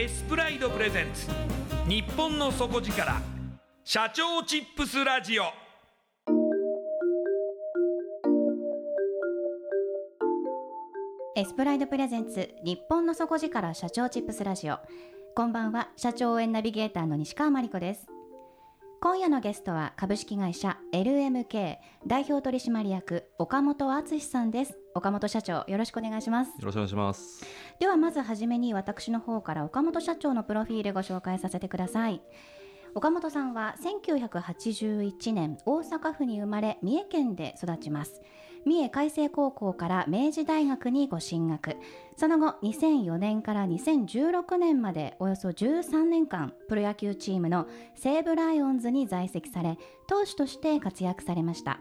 エスプライドプレゼンツ。日本の底力。社長チップスラジオ。エスプライドプレゼンツ日本の底力社長チップスラジオ。こんばんは社長応援ナビゲーターの西川真理子です。今夜のゲストは株式会社 LMK 代表取締役岡本敦さんです。岡本社長よろしくお願いします。よろしくお願いします。ではまずはじめに私の方から岡本社長のプロフィールご紹介させてください。岡本さんは1981年大阪府に生まれ三重県で育ちます。三重海星高校から明治大学にご進学。その後2004年から2016年までおよそ13年間プロ野球チームの西武ライオンズに在籍され投手として活躍されました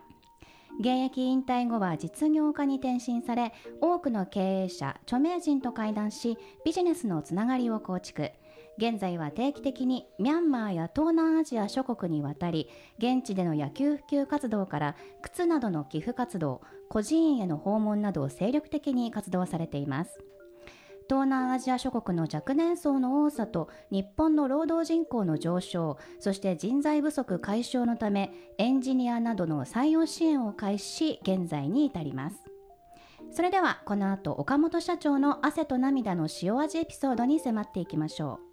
現役引退後は実業家に転身され多くの経営者著名人と会談しビジネスのつながりを構築。現在は定期的にミャンマーや東南アジア諸国に渡り現地での野球普及活動から靴などの寄付活動個人への訪問などを精力的に活動されています。東南アジア諸国の若年層の多さと日本の労働人口の上昇そして人材不足解消のためエンジニアなどの採用支援を開始し現在に至ります。それではこの後岡本社長の汗と涙の塩味エピソードに迫っていきましょう。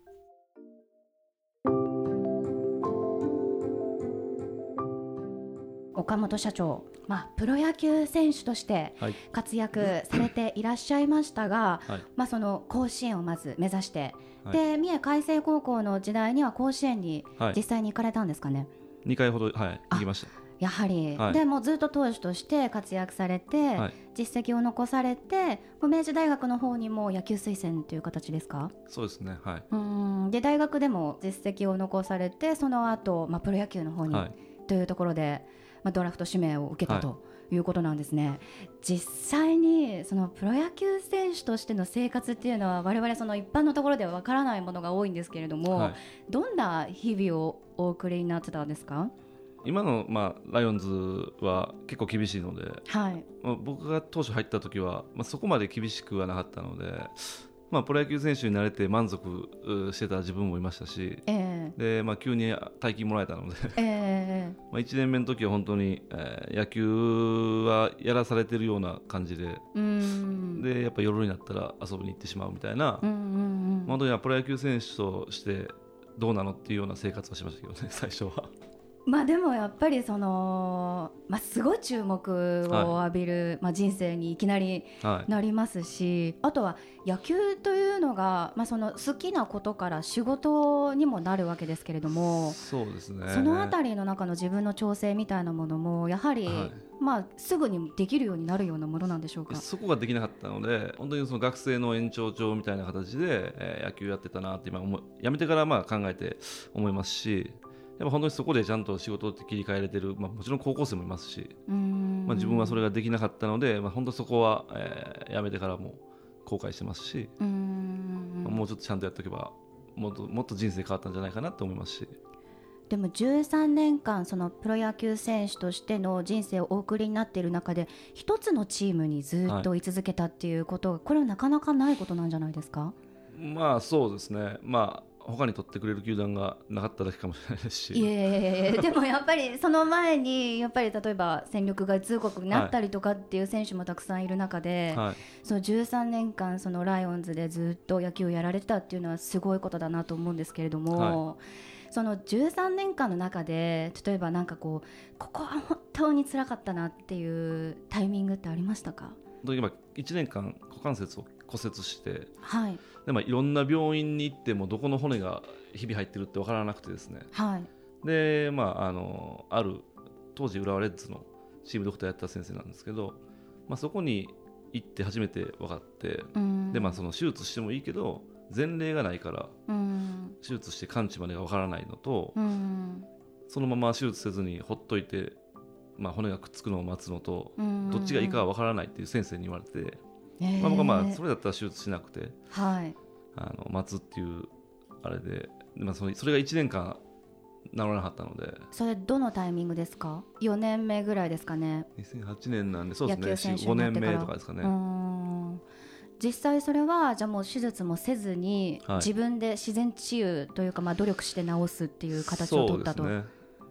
岡本社長、まあ、プロ野球選手として活躍されていらっしゃいましたが、はい、まあ、その甲子園をまず目指して、はい、で三重海星高校の時代には甲子園に実際に行かれたんですかね？はい、2回ほど、はい、行きました。やはり、はい、でもずっと投手として活躍されて、はい、実績を残されて明治大学の方にも野球推薦という形ですか？そうですねはい。うん。で大学でも実績を残されてその後、まあプロ野球の方に、というところでまあ、ドラフト指名を受けたとい。うことなんですね、はい、実際にそのプロ野球選手としての生活っていうのは我々その一般のところではわからないものが多いんですけれども、はい、どんな日々をお送りになってたんですか？今の、まあ、ライオンズは結構厳しいので、はい。まあ、僕が当初入った時は、まあ、そこまで厳しくはなかったのでまあ、プロ野球選手になれて満足してた自分もいましたし、えー、でまあ、急に大金もらえたのでえー、まあ1年目の時は本当に、えー、野球はやらされてるような感じででやっぱ夜になったら遊びに行ってしまうみたいな、うんうんうん、本当にプロ野球選手としてどうなのっていうような生活はしましたけどね最初は。まあでもやっぱりその、まあ、すごい注目を浴びる、はい、まあ、人生にいきなりなりますし、はい、あとは野球というのが、まあ、その好きなことから仕事にもなるわけですけれどもそうですね。そのあたりの中の自分の調整みたいなものもやはり、はい、まあ、すぐにできるようになるようなものなんでしょうか？そこができなかったので本当にその学生の延長上みたいな形で、えー、野球やってたなって今思やめてからまあ考えて思いますしやっぱ本当にそこでちゃんと仕事って切り替えれてる、まあ、もちろん高校生もいますし、まあ、自分はそれができなかったので、まあ、本当そこは、えー、やめてからも後悔してますし、まあ、もうちょっとちゃんとやっておけばもっともっと人生変わったんじゃないかなと思いますし。でも13年間そのプロ野球選手としての人生をお送りになっている中で一つのチームにずっと居続けたっていうことは、これはなかなかないことなんじゃないですか？まあそうですね。まあ他に取ってくれる球団がなかっただけかもしれないですしいやいやいやでもやっぱりその前にやっぱり例えば戦力外通告になったりとかっていう選手もたくさんいる中で、はい、その13年間そのライオンズでずっと野球をやられてたっていうのはすごいことだなと思うんですけれども。はい。その13年間の中で例えばなんかこうここは本当につらかったなっていうタイミングってありましたか？今1年間股関節を骨折して、はい、でまあ、いろんな病院に行ってもどこの骨が日々入ってるって分からなくてですね、はい、でまああのある当時浦和レッズのチームドクターやった先生なんですけど、まあ、そこに行って初めて分かって、でまあ、その手術してもいいけど前例がないから、手術して完治までが分からないのと、そのまま手術せずにほっといて、まあ、骨がくっつくのを待つのと、どっちがいいかは分からないっていう先生に言われて。えー、まあ、僕はまあそれだったら手術しなくて、はい、あの待つっていうあれで、まあ、それそれが1年間治らなかったので。それどのタイミングですか？4年目ぐらいですかね。2008年なんでそうですね。5年目とかですかね。実際それはじゃあもう手術もせずに、自分で自然治癒というかまあ努力して治すっていう形を取ったと。ね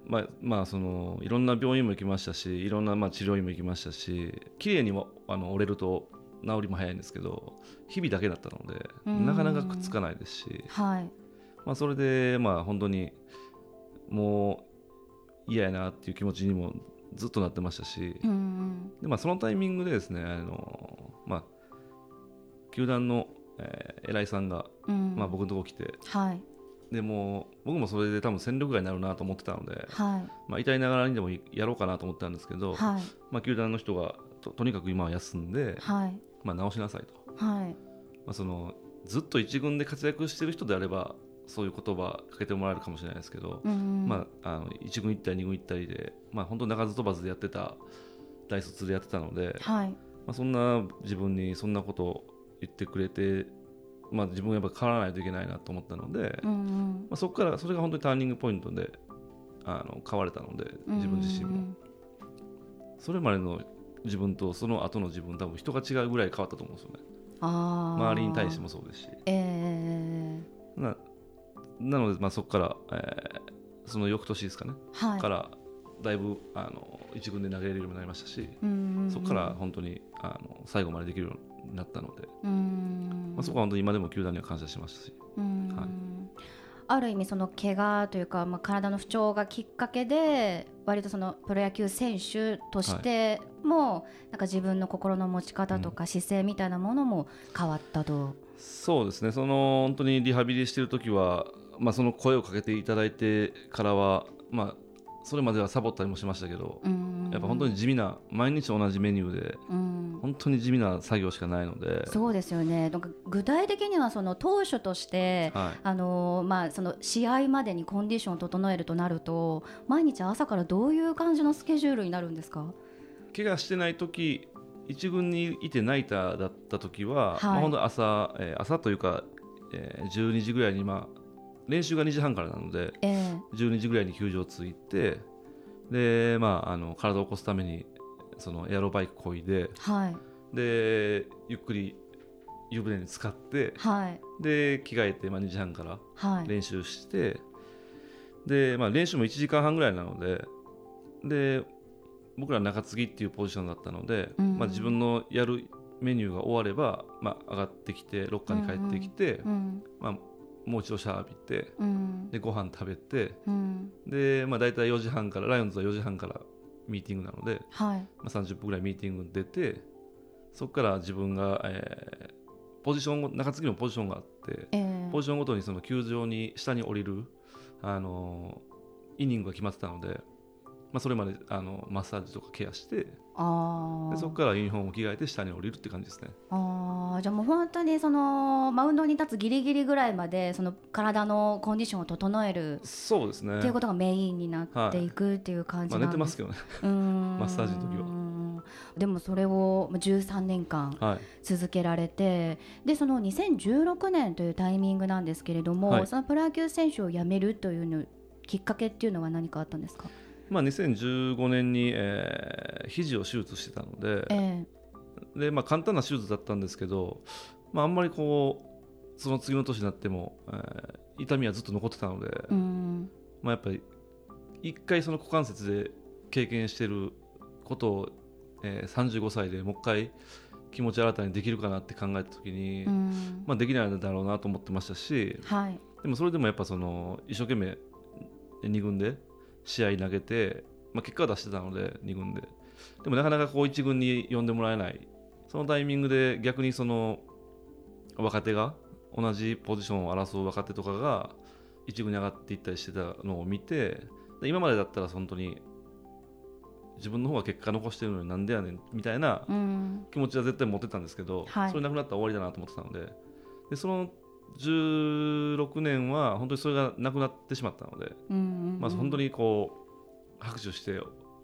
まあまあ、そのいろんな病院も行きましたしいろんなまあ治療院も行きましたし綺麗にもあの折れると治りも早いんですけど日々だけだったのでなかなかくっつかないですし、はい。まあ、それでまあ本当にもう嫌やなっていう気持ちにもずっとなってましたし、でまあ、そのタイミングでですねあの、まあ、球団の、えー、偉いさんが、まあ、僕のとこ来て、はい、でも僕もそれで多分戦力外になるなと思ってたので、はい。まあ、痛いながらにでもやろうかなと思ったんですけど、はい。まあ、球団の人がととにかく今は休んで、はい。まあ、直しなさいと、はい。まあ、そのずっと一軍で活躍してる人であればそういう言葉かけてもらえるかもしれないですけど、うん、まあ、あの一軍行ったり二軍行ったりで、まあ、本当鳴かず飛ばずでやってた大卒でやってたので、はい。まあ、そんな自分にそんなことを言ってくれて、まあ、自分はやっぱ変わらないといけないなと思ったので、うん、まあ、そこからそれが本当にターニングポイントであの変われたので自分自身も。それまでの自分とその後の自分多分人が違うぐらい変わったと思うんですよね。周りに対してもそうですし、えー、ななので、まあ、そこから、えー、その翌年ですかね、はい、からだいぶあの一軍で投げれるようになりましたし、そこから本当にあの最後までできるようになったので、まあ、そこは本当に今でも球団には感謝しますし。はい。ある意味その怪我というか、まあ、体の不調がきっかけで割とそのプロ野球選手としても、はい、なんか自分の心の持ち方とか姿勢みたいなものも変わったと、うん、そうですね。その本当にリハビリしてる時は、まあ、その声をかけていただいてからは、まあ、それまではサボったりもしましたけど、やっぱ本当に地味な毎日同じメニューで、本当に地味な作業しかないので。そうですよね。なんか具体的にはその投手として、はい、あのまあ、その試合までにコンディションを整えるとなると毎日朝からどういう感じのスケジュールになるんですか？怪我してない時一軍にいてナイターだった時は、はい、まあ、本当朝、えー、朝というか、えー、12時ぐらいに、まあ、練習が2時半からなので、えー、12時ぐらいに球場着いてで、まあ、あの体を起こすためにそのエアロバイクこいで、はい、でゆっくり湯船に浸かって、はい、で着替えて、まあ、2時半から練習して、はい、でまあ、練習も1時間半ぐらいなのでで僕ら中継ぎっていうポジションだったので、うん、まあ、自分のやるメニューが終われば、まあ、上がってきてロッカーに帰ってきて、うん。うん、まあ、もう一度シャワー浴びて、うん、でご飯食べて、うん、で、まあ、大体4時半からライオンズは4時半からミーティングなので、はい。まあ、30分ぐらいミーティング出てそこから自分が、えー、ポジション中継ぎのポジションがあって、えー、ポジションごとにその球場に下に降りる、あのイニングが決まってたので、まあ、それまであのマッサージとかケアしてあでそこからユニフォームを着替えて下に降りるって感じですね。あじゃあもう本当にそのマウンドに立つギリギリぐらいまでその体のコンディションを整えるそうですね。っていうことがメインになっていくっていう感じなんです、まあ、寝てますけどね。マッサージの時は。でもそれを13年間続けられて、はい、でその2016年というタイミングなんですけれども、はい、そのプロ野球選手を辞めるというのきっかけっていうのは何かあったんですか？まあ、2015年に、えー、肘を手術してたのでえー、でまあ、簡単な手術だったんですけど、まあ、あんまりこうその次の年になっても、えー、痛みはずっと残ってたので、うん、まあ、やっぱり一回その股関節で経験してることを、えー、35歳でもう一回気持ち新たにできるかなって考えた時に、うん、まあ、できないんだろうなと思ってましたし、はい、でもそれでもやっぱその一生懸命2軍で試合投げて、まあ、結果は出してたので2軍で。でもなかなかこう1軍に呼んでもらえない。そのタイミングで逆にその若手が同じポジションを争う若手とかが1軍に上がっていったりしてたのを見て今までだったら本当に自分の方が結果残してるのになんでやねんみたいな気持ちは絶対持ってたんですけど、はい、それなくなったら終わりだなと思ってたので。でその16年は本当にそれがなくなってしまったので、うんうんうん、まあ、本当にこう拍手して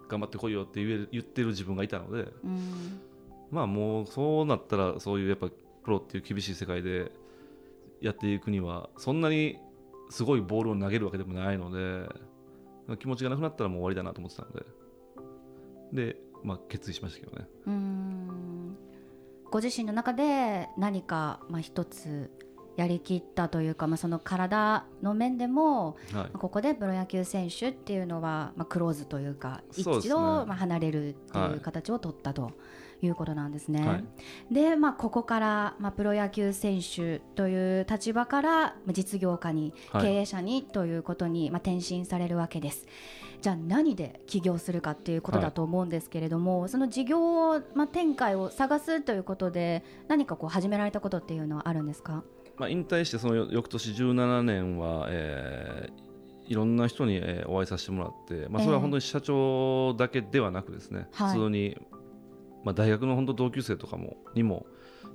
頑張ってこいよって言える言ってる自分がいたので、うん、まあもうそうなったらそういうやっぱプロっていう厳しい世界でやっていくにはそんなにすごいボールを投げるわけでもないので気持ちがなくなったらもう終わりだなと思ってたので。で、まあ、決意しましたけどね。うん。ご自身の中で何かまあ一つやりきったというか、まあ、その体の面でも、はい、ここでプロ野球選手っていうのは、まあ、クローズというか一度まあ離れるっていう形を取ったと。いうことなんですね。はい、で、まあ、ここから、まあ、プロ野球選手という立場から実業家に、経営者にということに、まあ、転身されるわけです。じゃあ何で起業するかっていうことだと思うんですけれども、はい、その事業、まあ、展開を探すということで何かこう始められたことっていうのはあるんですか？まあ、引退してその翌年17年は、えー、いろんな人に、えー、お会いさせてもらって、まあ、それは本当に社長だけではなくですね、えー、普通に、まあ、大学の本当同級生とかもにも、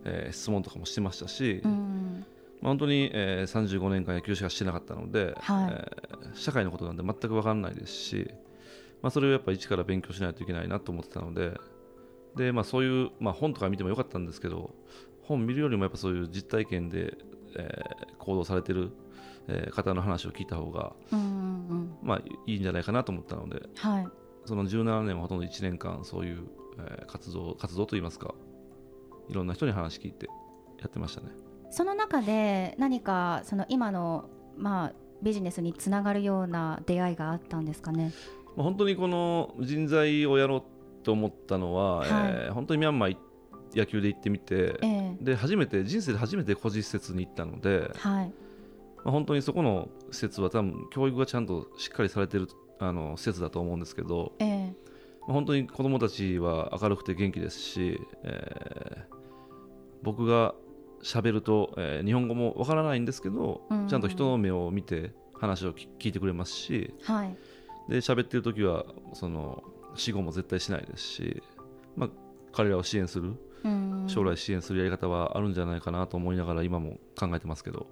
えー、質問とかもしてましたし、うんまあ、本当に、えー、35年間野球しかしてなかったので、はい、えー、社会のことなんで全く分からないですし、まあ、それをやっぱ一から勉強しないといけないなと思ってたのでで、まあ、そういう、まあ、本とか見てもよかったんですけど本見るよりもやっぱそういう実体験でえー、行動されてる、えー、方の話を聞いた方が、うんうん、まあ、いいんじゃないかなと思ったので、はい、その17年はほとんど1年間そういう、えー、活動活動といいますかいろんな人に話聞いてやってましたね。その中で何かその今の、まあ、ビジネスにつながるような出会いがあったんですかね？まあ、本当にこの人材をやろうと思ったのは、はい、えー、本当にミャンマー行野球で行ってみて、えで初めて人生で初めて個人施設に行ったので、はい。まあ、本当にそこの施設は多分教育がちゃんとしっかりされてるあの施設だと思うんですけど、えまあ、本当に子どもたちは明るくて元気ですし、えー、僕が喋ると、えー、日本語もわからないんですけど、うん、ちゃんと人の目を見て話を聞いてくれますし、はい、で喋ってる時はその死後も絶対しないですし、まあ、彼らを支援する将来支援するやり方はあるんじゃないかなと思いながら今も考えてますけど。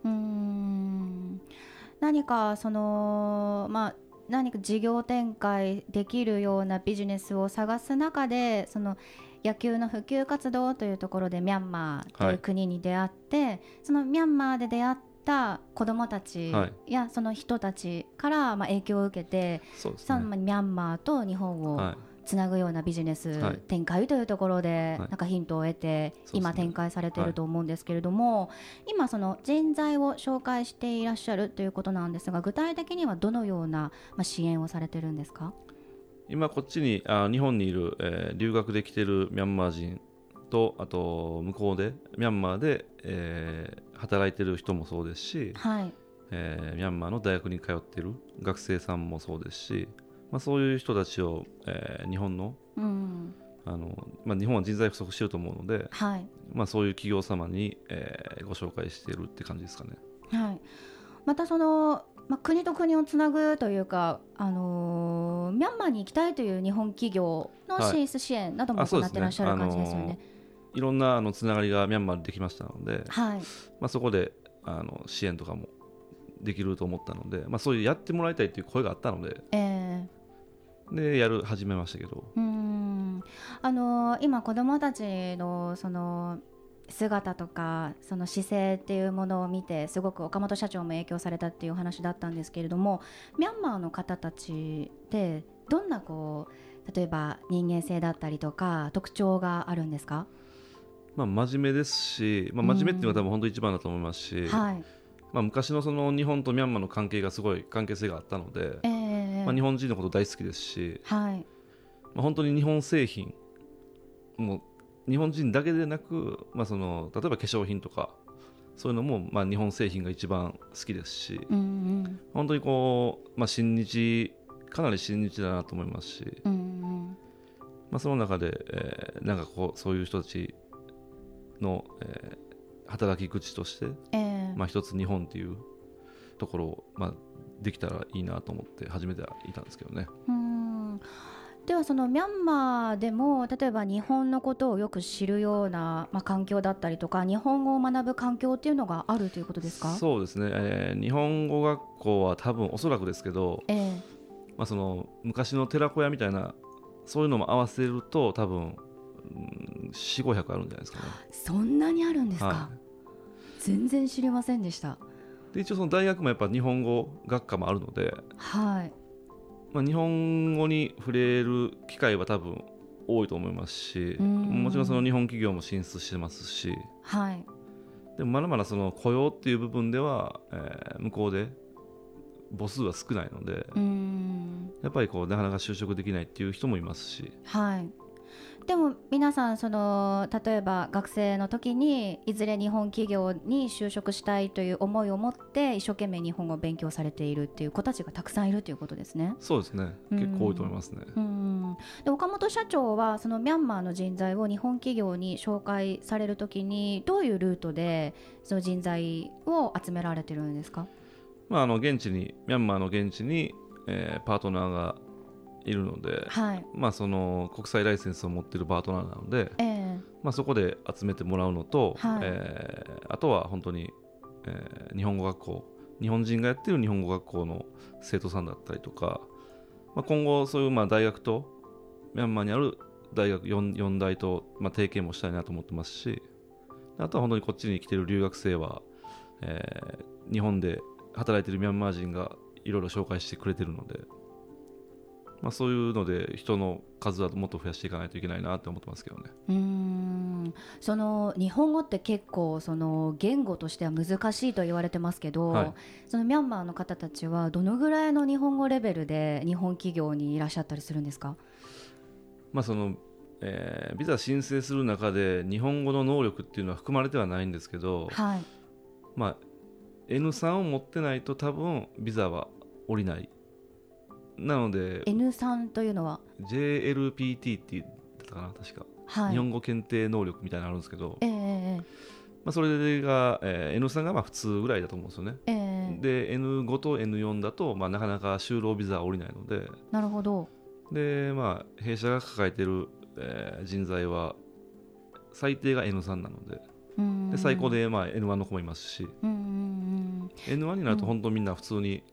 何かそのまあ何か事業展開できるようなビジネスを探す中でその野球の普及活動というところでミャンマーという国に出会って、はい、そのミャンマーで出会った子どもたちやその人たちからまあ影響を受けて、そ、ね、のミャンマーと日本を、はいつなぐようなビジネス展開というところで、なんかヒントを得て、今展開されていると思うんですけれども、今その人材を紹介していらっしゃるということなんですが具体的にはどのような支援をされてるんですか？今こっちにあ日本にいる、えー、留学で来てるミャンマー人とあと向こうでミャンマーで、えー、働いてる人もそうですし、はい。えー、ミャンマーの大学に通っている学生さんもそうですし、まあ、そういう人たちを、えー、日本の,、あのまあ、日本は人材不足してると思うので、はい。まあ、そういう企業様に、えー、ご紹介しているって感じですかね。はい、またそのまあ、国と国をつなぐというか、あのー、ミャンマーに行きたいという日本企業の進出支援なども行ってらっしゃる感じですよね。はい、いろんなあのつながりがミャンマーでできましたので、はい。まあ、そこであの支援とかもできると思ったので、まあ、そういうやってもらいたいという声があったので、えー、でやる始めましたけど。うん。あの今子どもたちのその姿とかその姿勢っていうものを見てすごく岡本社長も影響されたっていうお話だったんですけれどもミャンマーの方たちってどんなこう例えば人間性だったりとか特徴があるんですか？まあ、真面目ですし、まあ、真面目っていうのが多分本当一番だと思いますし、はい、まあ、昔のその日本とミャンマーの関係がすごい関係性があったので、えー、まあ、日本人のこと大好きですし、はい。まあ、本当に日本製品も日本人だけでなく、まあ、その例えば化粧品とかそういうのも、まあ、日本製品が一番好きですし、うんうん、本当にこう、まあ、親日かなり親日だなと思いますし、うんうん、まあ、その中で、えー、なんかこうそういう人たちの、えー、働き口として、えー、まあ、一つ日本っていうところを、まあ、できたらいいなと思って始めてはいたんですけどね。うん。ではそのミャンマーでも例えば日本のことをよく知るような、まあ、環境だったりとか日本語を学ぶ環境っていうのがあるということですか？そうですね、えー、日本語学校は多分おそらくですけど、えーまあ、その昔の寺子屋みたいなそういうのも合わせると多分4500あるんじゃないですかね。そんなにあるんですか、はい、全然知りませんでしたで一応その大学もやっぱ日本語学科もあるので、はい。まあ、日本語に触れる機会は多分多いと思いますしもちろんその日本企業も進出してますし、はい、でもまだまだその雇用っていう部分では、えー、向こうで母数は少ないのでやっぱりこうなかなか就職できないっていう人もいますし、はい、でも皆さんその例えば学生の時にいずれ日本企業に就職したいという思いを持って一生懸命日本語を勉強されているっていう子たちがたくさんいるということですね。そうですね結構多いと思いますね。うんで岡本社長はそのミャンマーの人材を日本企業に紹介される時にどういうルートでその人材を集められてるんですか、まあ、あの現地にミャンマーの現地に、えー、パートナーがいるので、はい、まあ、その国際ライセンスを持っているパートナーなので、えー、まあ、そこで集めてもらうのと、はい、えー、あとは本当に、えー、日本語学校日本人がやってる日本語学校の生徒さんだったりとか、まあ、今後そういうまあ大学とミャンマーにある大学 4, 4大とまあ提携もしたいなと思ってますしあとは本当にこっちに来てる留学生は、えー、日本で働いてるミャンマー人がいろいろ紹介してくれてるので。まあ、そういうので人の数はもっと増やしていかないといけないなって思ってますけどね。うん。その日本語って結構その言語としては難しいと言われてますけど、はい、そのミャンマーの方たちはどのぐらいの日本語レベルで日本企業にいらっしゃったりするんですか、まあそのえー、ビザ申請する中で日本語の能力っていうのは含まれてはないんですけど、はい。まあ、N3 を持ってないと多分ビザは下りないなので N3 というのは？JLPT って言ったかな確か、はい、日本語検定能力みたいなのあるんですけど、えーまあ、それが、えー、N3 がまあ普通ぐらいだと思うんですよね、えー、で N5 と N4 だと、まあ、なかなか就労ビザは下りないので。なるほど。で、まあ、弊社が抱えている、えー、人材は最低が N3 なので。で最高で、まあ、N1 の子もいますし。N1 になると本当みんな普通に、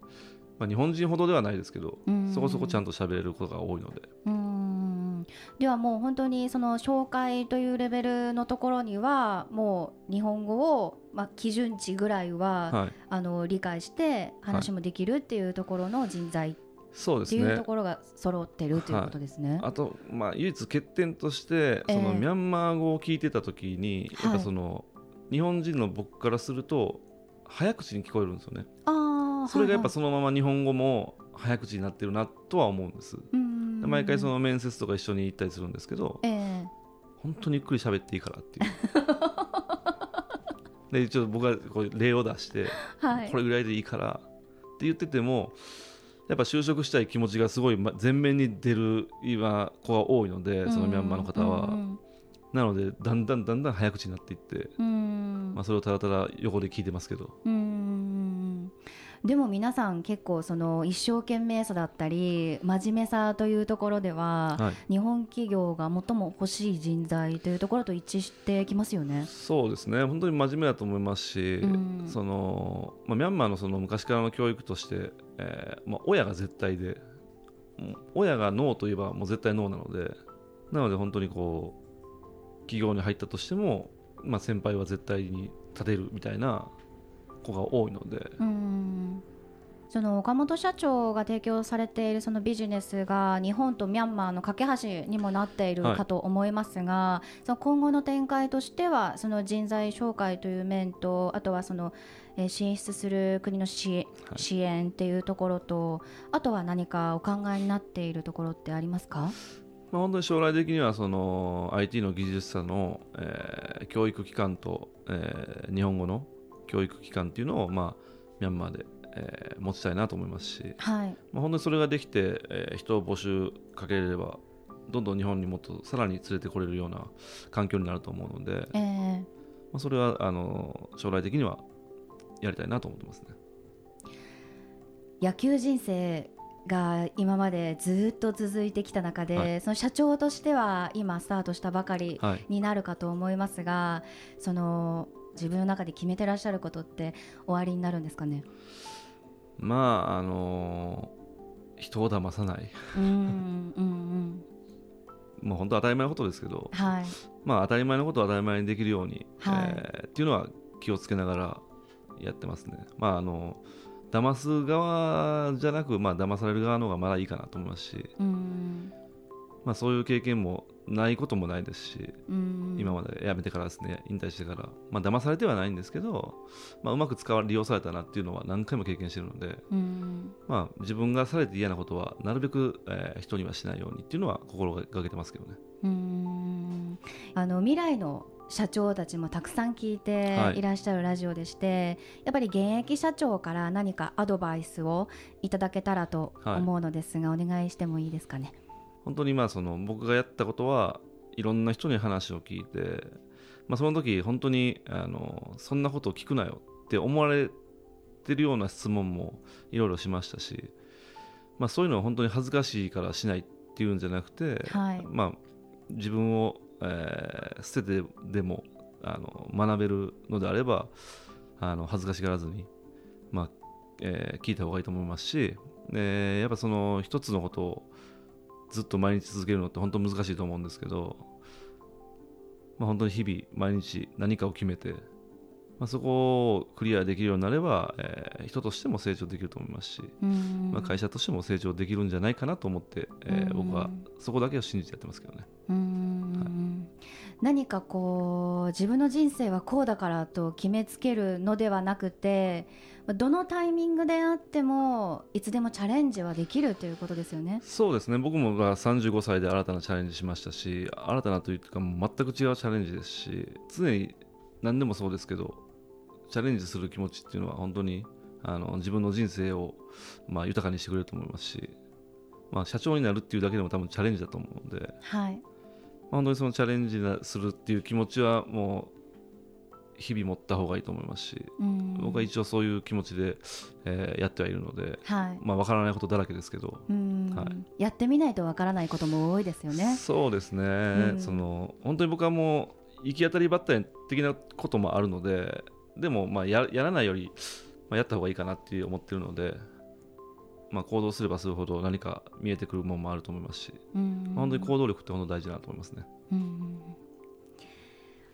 まあ、日本人ほどではないですけど、そこそこちゃんと喋れることが多いので。ではもう本当にその紹介というレベルのところにはもう日本語を、まあ、基準値ぐらいは、はい、あの理解して話もできるっていうところの人材そうですね、っていうところが揃ってるということですね。はい、あと、まあ、唯一欠点としてその、ミャンマー語を聞いてた時に、やっぱその、はい、日本人の僕からすると早口に聞こえるんですよね。あそれがやっぱそのまま日本語も早口になってるなとは思うんです。毎回その面接とか一緒に行ったりするんですけど、えー、本当にゆっくり喋っていいからっていう。でちょっと僕がこう例を出して、はい、これぐらいでいいからって言っててもやっぱ就職したい気持ちがすごい前面に出る今子が多いのでそのミャンマーの方は。なのでだんだんだんだん早口になっていって、まあ、それをただただ横で聞いてますけど。でも皆さん結構その一生懸命さだったり真面目さというところでは、はい、日本企業が最も欲しい人材というところと一致してきますよね。そうですね本当に真面目だと思いますし、うん、そのまあ、ミャンマーのその昔からの教育として、えーまあ、親が絶対で親がノーといえばもう絶対ノーなのでなので本当にこう企業に入ったとしても、まあ、先輩は絶対に立てるみたいな子が多いので。その岡本社長が提供されているそのビジネスが日本とミャンマーの架け橋にもなっているかと思いますが、はい、その今後の展開としてはその人材紹介という面とあとはその、え進出する国の支援っていうところとあとは何かお考えになっているところってありますか？まあ、本当に将来的にはその IT の技術者の、えー、教育機関と、えー、日本語の教育機関っていうのを、まあ、ミャンマーで、えー、持ちたいなと思いますし、はい。まあ、本当にそれができて、えー、人を募集かけれればどんどん日本にもっとさらに連れてこれるような環境になると思うので、えー。まあ、それはあの将来的にはやりたいなと思ってますね。野球人生が今までずっと続いてきた中で、はい、その社長としては今スタートしたばかりになるかと思いますが、はい、その自分の中で決めてらっしゃることって終わりになるんですかね？まああのー、人を騙さない。うんうんうんもう本当当たり前のことですけど、はい、まあ当たり前のことを当たり前にできるように、はい、えー、っていうのは気をつけながらやってますね。まああの騙す側じゃなく、まあ騙される側の方がまだいいかなと思いますし、まあ、そういう経験もないこともないですし、今まで辞めてからですね引退してから、まあ騙されてはないんですけど、まあ、うまく使わ利用されたなっていうのは何回も経験しているので、まあ、自分がされて嫌なことはなるべく、えー、人にはしないようにっていうのは心がけてますけどね。うん。あの未来の社長たちもたくさん聞いてい。らっしゃるラジオでして、はい、やっぱり現役社長から何かアドバイスをいただけたらと思うのですが、はい、お願いしてもいいですかね？本当にまあその僕がやったことはいろんな人に話を聞いて、まあ、その時本当にあのそんなことを聞くなよって思われてるような質問もいろいろしましたし、まあ、そういうのは本当に恥ずかしいからしないっていうんじゃなくて、はい、まあ、自分を、えー、捨ててでもあの学べるのであればあの恥ずかしがらずに、まあえー、聞いた方がいいと思いますし、えー、やっぱその一つのことをずっと毎日続けるのって本当難しいと思うんですけど、まあ、本当に日々毎日何かを決めて、まあ、そこをクリアできるようになれば、えー、人としても成長できると思いますし、まあ、会社としても成長できるんじゃないかなと思って、えー、僕はそこだけを信じてやってますけどね。何かこう自分の人生はこうだからと決めつけるのではなくてどのタイミングであってもいつでもチャレンジはできるということですよね。そうですね。僕もが35歳で新たなチャレンジしましたし新たなというか全く違うチャレンジですし常に何でもそうですけどチャレンジする気持ちっていうのは本当にあの自分の人生を、まあ、豊かにしてくれると思いますし、まあ、社長になるっていうだけでも多分チャレンジだと思うので、はい、本当にそのチャレンジするっていう気持ちはもう日々持った方がいいと思いますし、僕は一応そういう気持ちで、えー、やってはいるので、はい、まあ分からないことだらけですけど、はい、やってみないと分からないことも多いですよね。そうですね、その本当に僕はもう行き当たりばったり的なこともあるのででもまあややらないより、まあ、やった方がいいかなって思ってるので。まあ、行動すればするほど何か見えてくるものもあると思いますし、まあ、本当に行動力って本当大事だなと思いますね。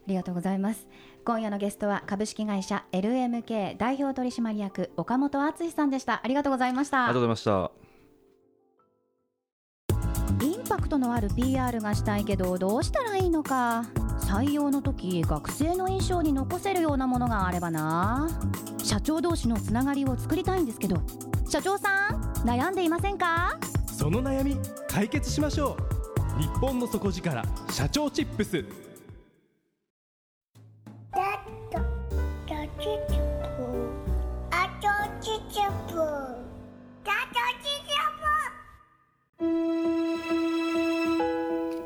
ありがとうございます。今夜のゲストは株式会社 LMK 代表取締役岡本敦さんでした。ありがとうございました。ありがとうございました。インパクトのある PR がしたいけどどうしたらいいのか。採用の時学生の印象に残せるようなものがあればな。社長同士のつながりを作りたいんですけど。社長さん悩んでいませんか？その悩み解決しましょう。日本の底力社長チップス。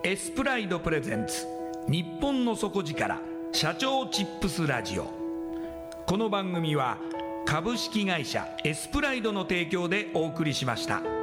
エスプライドプレゼンツ日本の底力社長チップスラジオ。この番組は株式会社エスプライドの提供でお送りしました。